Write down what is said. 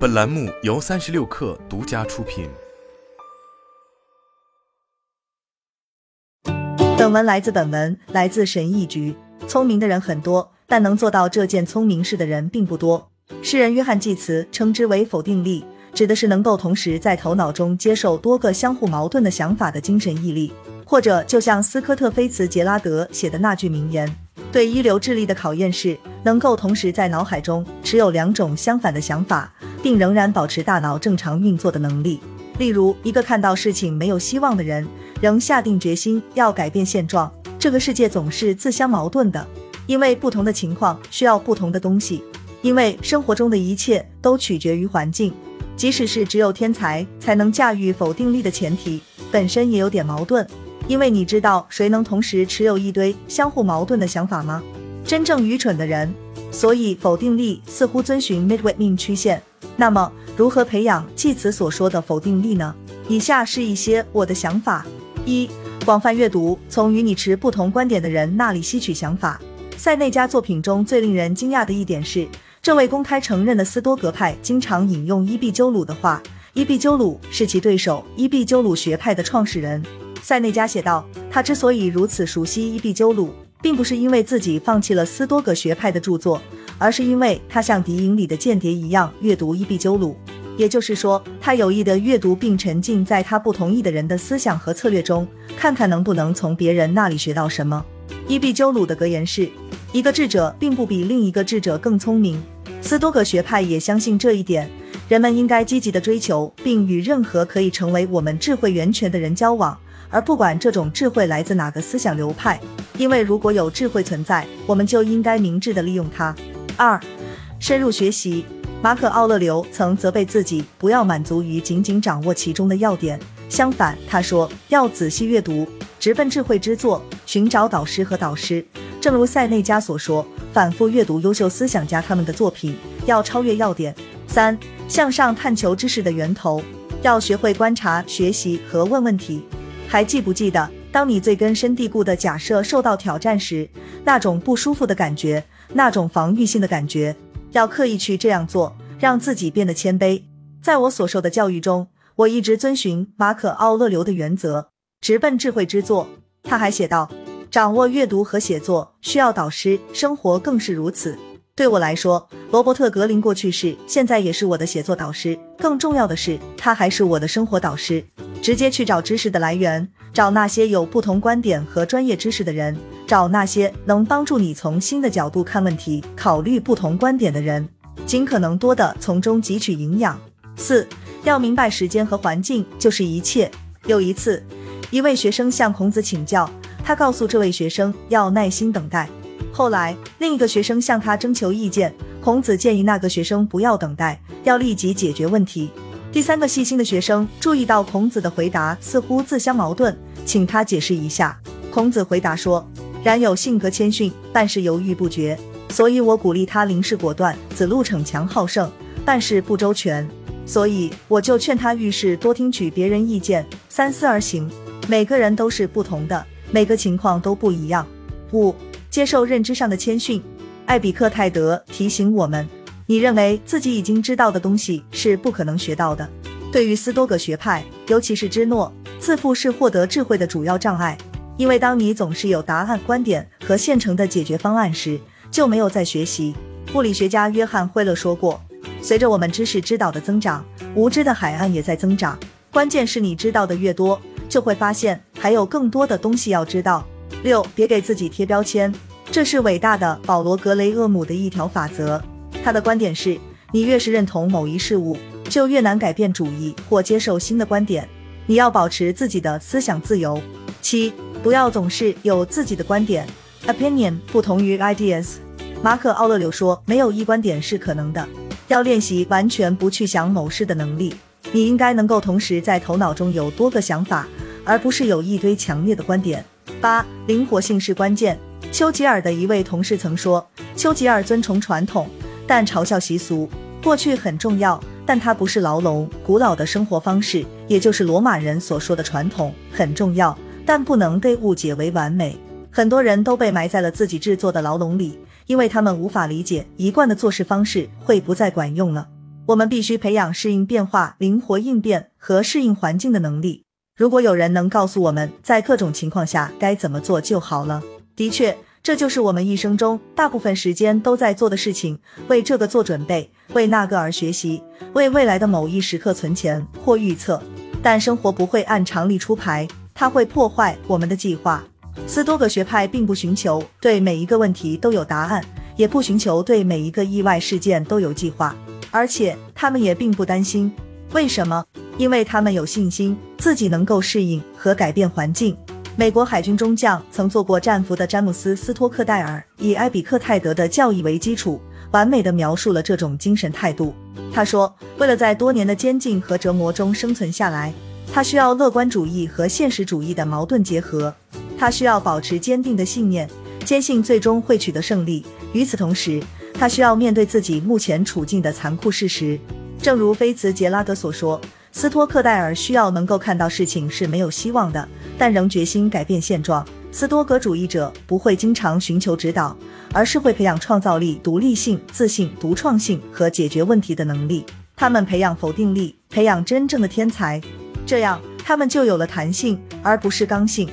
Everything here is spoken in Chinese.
本栏目由三十六氪独家出品。本文来自本文，来自神意局。聪明的人很多，但能做到这件聪明事的人并不多。诗人约翰济慈称之为否定力，指的是能够同时在头脑中接受多个相互矛盾的想法的精神毅力。或者，就像斯科特菲茨杰拉德写的那句名言：“对一流智力的考验是能够同时在脑海中持有两种相反的想法，并仍然保持大脑正常运作的能力。”例如，一个看到事情没有希望的人，仍下定决心要改变现状。这个世界总是自相矛盾的，因为不同的情况需要不同的东西。因为生活中的一切都取决于环境，即使是只有天才才能驾驭否定力的前提，本身也有点矛盾。因为你知道谁能同时持有一堆相互矛盾的想法吗？真正愚蠢的人。所以否定力似乎遵循 Midway 命曲线。那么如何培养继此所说的否定力呢？以下是一些我的想法：一、广泛阅读，从与你持不同观点的人那里吸取想法。塞内加作品中最令人惊讶的一点是，这位公开承认的斯多格派经常引用伊壁鸠鲁的话。伊壁鸠鲁是其对手伊壁鸠鲁学派的创始人。塞内加写道：“他之所以如此熟悉伊壁鸠鲁，并不是因为自己放弃了斯多葛学派的著作，而是因为他像敌营里的间谍一样阅读伊壁鸠鲁。也就是说，他有意的阅读并沉浸在他不同意的人的思想和策略中，看看能不能从别人那里学到什么。”伊壁鸠鲁的格言是：“一个智者并不比另一个智者更聪明。”斯多葛学派也相信这一点。人们应该积极的追求，并与任何可以成为我们智慧源泉的人交往。而不管这种智慧来自哪个思想流派，因为如果有智慧存在，我们就应该明智的利用它。二，深入学习。马可·奥勒留曾责备自己不要满足于仅仅掌握其中的要点，相反，他说要仔细阅读，直奔智慧之作，寻找导师和导师。正如塞内加所说，反复阅读优秀思想家他们的作品，要超越要点。三，向上探求知识的源头，要学会观察、学习和问问题。还记不记得，当你最根深蒂固的假设受到挑战时，那种不舒服的感觉，那种防御性的感觉，要刻意去这样做，让自己变得谦卑。在我所受的教育中，我一直遵循马可·奥勒留的原则，直奔智慧之作。他还写道：“掌握阅读和写作需要导师，生活更是如此。”对我来说，罗伯特·格林过去式，现在也是我的写作导师。更重要的是，他还是我的生活导师。直接去找知识的来源，找那些有不同观点和专业知识的人，找那些能帮助你从新的角度看问题、考虑不同观点的人，尽可能多的从中汲取营养。四，要明白时间和环境就是一切。有一次，一位学生向孔子请教，他告诉这位学生要耐心等待。后来，另一个学生向他征求意见，孔子建议那个学生不要等待，要立即解决问题。第三个细心的学生注意到孔子的回答似乎自相矛盾，请他解释一下。孔子回答说：“冉有性格谦逊，办事犹豫不决，所以我鼓励他临事果断；子路逞强好胜，办事不周全，所以我就劝他遇事多听取别人意见，三思而行。每个人都是不同的，每个情况都不一样。”五、接受认知上的谦逊。艾比克泰德提醒我们。你认为自己已经知道的东西是不可能学到的。对于斯多葛学派，尤其是芝诺，自负是获得智慧的主要障碍。因为当你总是有答案、观点和现成的解决方案时，就没有在学习。物理学家约翰·惠勒说过：“随着我们知识知道的增长，无知的海岸也在增长。关键是你知道的越多，就会发现还有更多的东西要知道。”六，别给自己贴标签，这是伟大的保罗·格雷厄姆的一条法则。他的观点是，你越是认同某一事物，就越难改变主意或接受新的观点。你要保持自己的思想自由。七，不要总是有自己的观点，opinion 不同于 ideas。马可·奥勒留说，没有一观点是可能的。要练习完全不去想某事的能力。你应该能够同时在头脑中有多个想法，而不是有一堆强烈的观点。八，灵活性是关键。丘吉尔的一位同事曾说，丘吉尔遵从传统。但嘲笑习俗，过去很重要，但它不是牢笼。古老的生活方式，也就是罗马人所说的传统，很重要，但不能被误解为完美。很多人都被埋在了自己制作的牢笼里，因为他们无法理解一贯的做事方式会不再管用了。我们必须培养适应变化、灵活应变和适应环境的能力。如果有人能告诉我们在各种情况下该怎么做就好了。的确，这就是我们一生中大部分时间都在做的事情：为这个做准备，为那个而学习，为未来的某一时刻存钱或预测。但生活不会按常理出牌，它会破坏我们的计划。斯多葛学派并不寻求对每一个问题都有答案，也不寻求对每一个意外事件都有计划。而且他们也并不担心，为什么？因为他们有信心自己能够适应和改变环境。美国海军中将曾做过战俘的詹姆斯·斯托克戴尔以埃比克泰德的教义为基础，完美的描述了这种精神态度。他说：“为了在多年的监禁和折磨中生存下来，他需要乐观主义和现实主义的矛盾结合。他需要保持坚定的信念，坚信最终会取得胜利。与此同时，他需要面对自己目前处境的残酷事实，正如菲茨杰拉德所说，斯托克戴尔需要能够看到事情是没有希望的，但仍决心改变现状。斯多格主义者不会经常寻求指导，而是会培养创造力、独立性、自信、独创性和解决问题的能力。他们培养否定力，培养真正的天才，这样他们就有了弹性，而不是刚性。